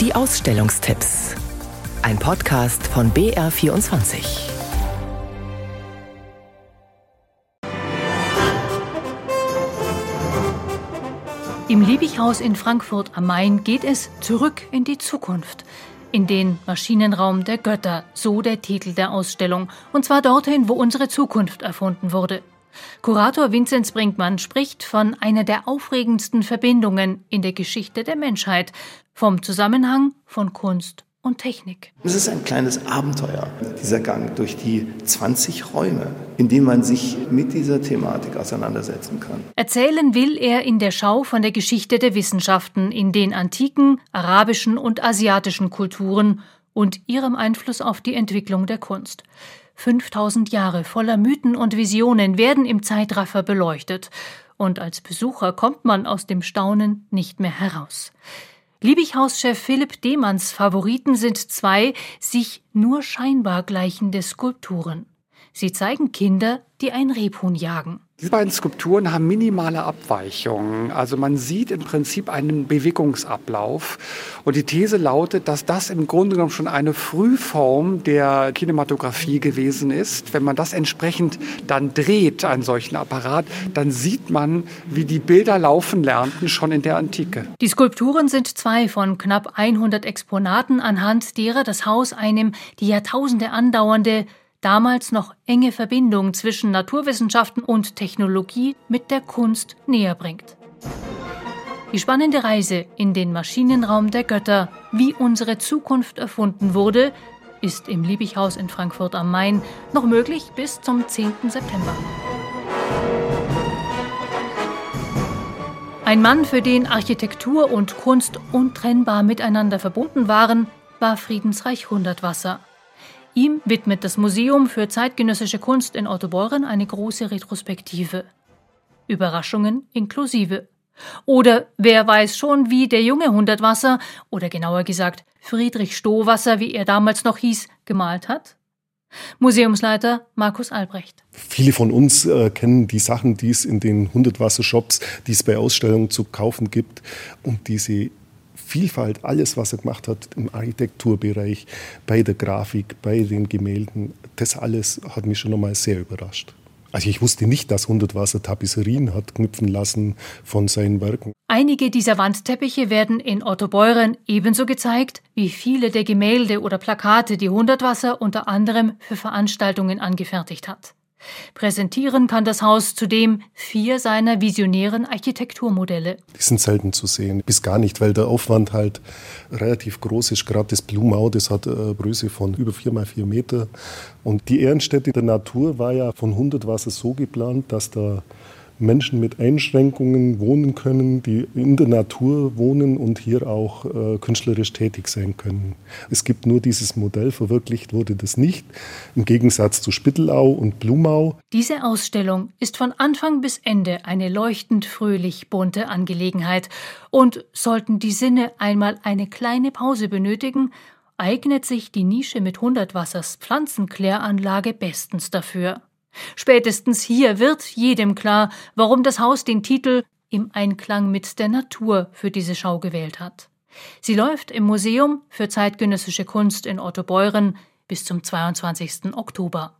Die Ausstellungstipps. Ein Podcast von BR24. Im Liebighaus in Frankfurt am Main geht es zurück in die Zukunft. In den Maschinenraum der Götter, so der Titel der Ausstellung. Und zwar dorthin, wo unsere Zukunft erfunden wurde. Kurator Vinzenz Brinkmann spricht von einer der aufregendsten Verbindungen in der Geschichte der Menschheit, vom Zusammenhang von Kunst und Technik. Es ist ein kleines Abenteuer, dieser Gang durch die 20 Räume, in denen man sich mit dieser Thematik auseinandersetzen kann. Erzählen will er in der Schau von der Geschichte der Wissenschaften in den antiken, arabischen und asiatischen Kulturen und ihrem Einfluss auf die Entwicklung der Kunst. 5000 Jahre voller Mythen und Visionen werden im Zeitraffer beleuchtet, und als Besucher kommt man aus dem Staunen nicht mehr heraus. Liebighaus-Chef Philipp Demanns Favoriten sind zwei sich nur scheinbar gleichende Skulpturen. Sie zeigen Kinder, die ein Rebhuhn jagen. Diese beiden Skulpturen haben minimale Abweichungen. Also man sieht im Prinzip einen Bewegungsablauf. Und die These lautet, dass das im Grunde genommen schon eine Frühform der Kinematografie gewesen ist. Wenn man das entsprechend dann dreht, einen solchen Apparat, dann sieht man, wie die Bilder laufen lernten schon in der Antike. Die Skulpturen sind zwei von knapp 100 Exponaten, anhand derer das Haus einem die Jahrtausende andauernde damals noch enge Verbindung zwischen Naturwissenschaften und Technologie mit der Kunst näher bringt. Die spannende Reise in den Maschinenraum der Götter, wie unsere Zukunft erfunden wurde, ist im Liebighaus in Frankfurt am Main noch möglich bis zum 10. September. Ein Mann, für den Architektur und Kunst untrennbar miteinander verbunden waren, war Friedensreich Hundertwasser. Ihm widmet das Museum für zeitgenössische Kunst in Ottobeuren eine große Retrospektive. Überraschungen inklusive. Oder wer weiß schon, wie der junge Hundertwasser, oder genauer gesagt Friedrich Stohwasser, wie er damals noch hieß, gemalt hat? Museumsleiter Markus Albrecht. Viele von uns äh, kennen die Sachen, die es in den Hundertwasser-Shops, die es bei Ausstellungen zu kaufen gibt. Und diese Vielfalt, alles, was er gemacht hat im Architekturbereich, bei der Grafik, bei den Gemälden, das alles hat mich schon einmal sehr überrascht. Also ich wusste nicht, dass Hundertwasser Tapisserien hat knüpfen lassen von seinen Werken. Einige dieser Wandteppiche werden in Otto Beuren ebenso gezeigt wie viele der Gemälde oder Plakate, die Hundertwasser unter anderem für Veranstaltungen angefertigt hat. Präsentieren kann das Haus zudem vier seiner visionären Architekturmodelle. Die sind selten zu sehen, bis gar nicht, weil der Aufwand halt relativ groß ist. Gerade das Blumau, das hat eine Größe von über vier mal vier Meter. Und die Ehrenstätte der Natur war ja von 100 Wasser so geplant, dass da Menschen mit Einschränkungen wohnen können, die in der Natur wohnen und hier auch äh, künstlerisch tätig sein können. Es gibt nur dieses Modell, verwirklicht wurde das nicht, im Gegensatz zu Spittelau und Blumau. Diese Ausstellung ist von Anfang bis Ende eine leuchtend fröhlich bunte Angelegenheit. Und sollten die Sinne einmal eine kleine Pause benötigen, eignet sich die Nische mit Hundertwassers Pflanzenkläranlage bestens dafür. Spätestens hier wird jedem klar, warum das Haus den Titel Im Einklang mit der Natur für diese Schau gewählt hat. Sie läuft im Museum für zeitgenössische Kunst in Ottobeuren bis zum 22. Oktober.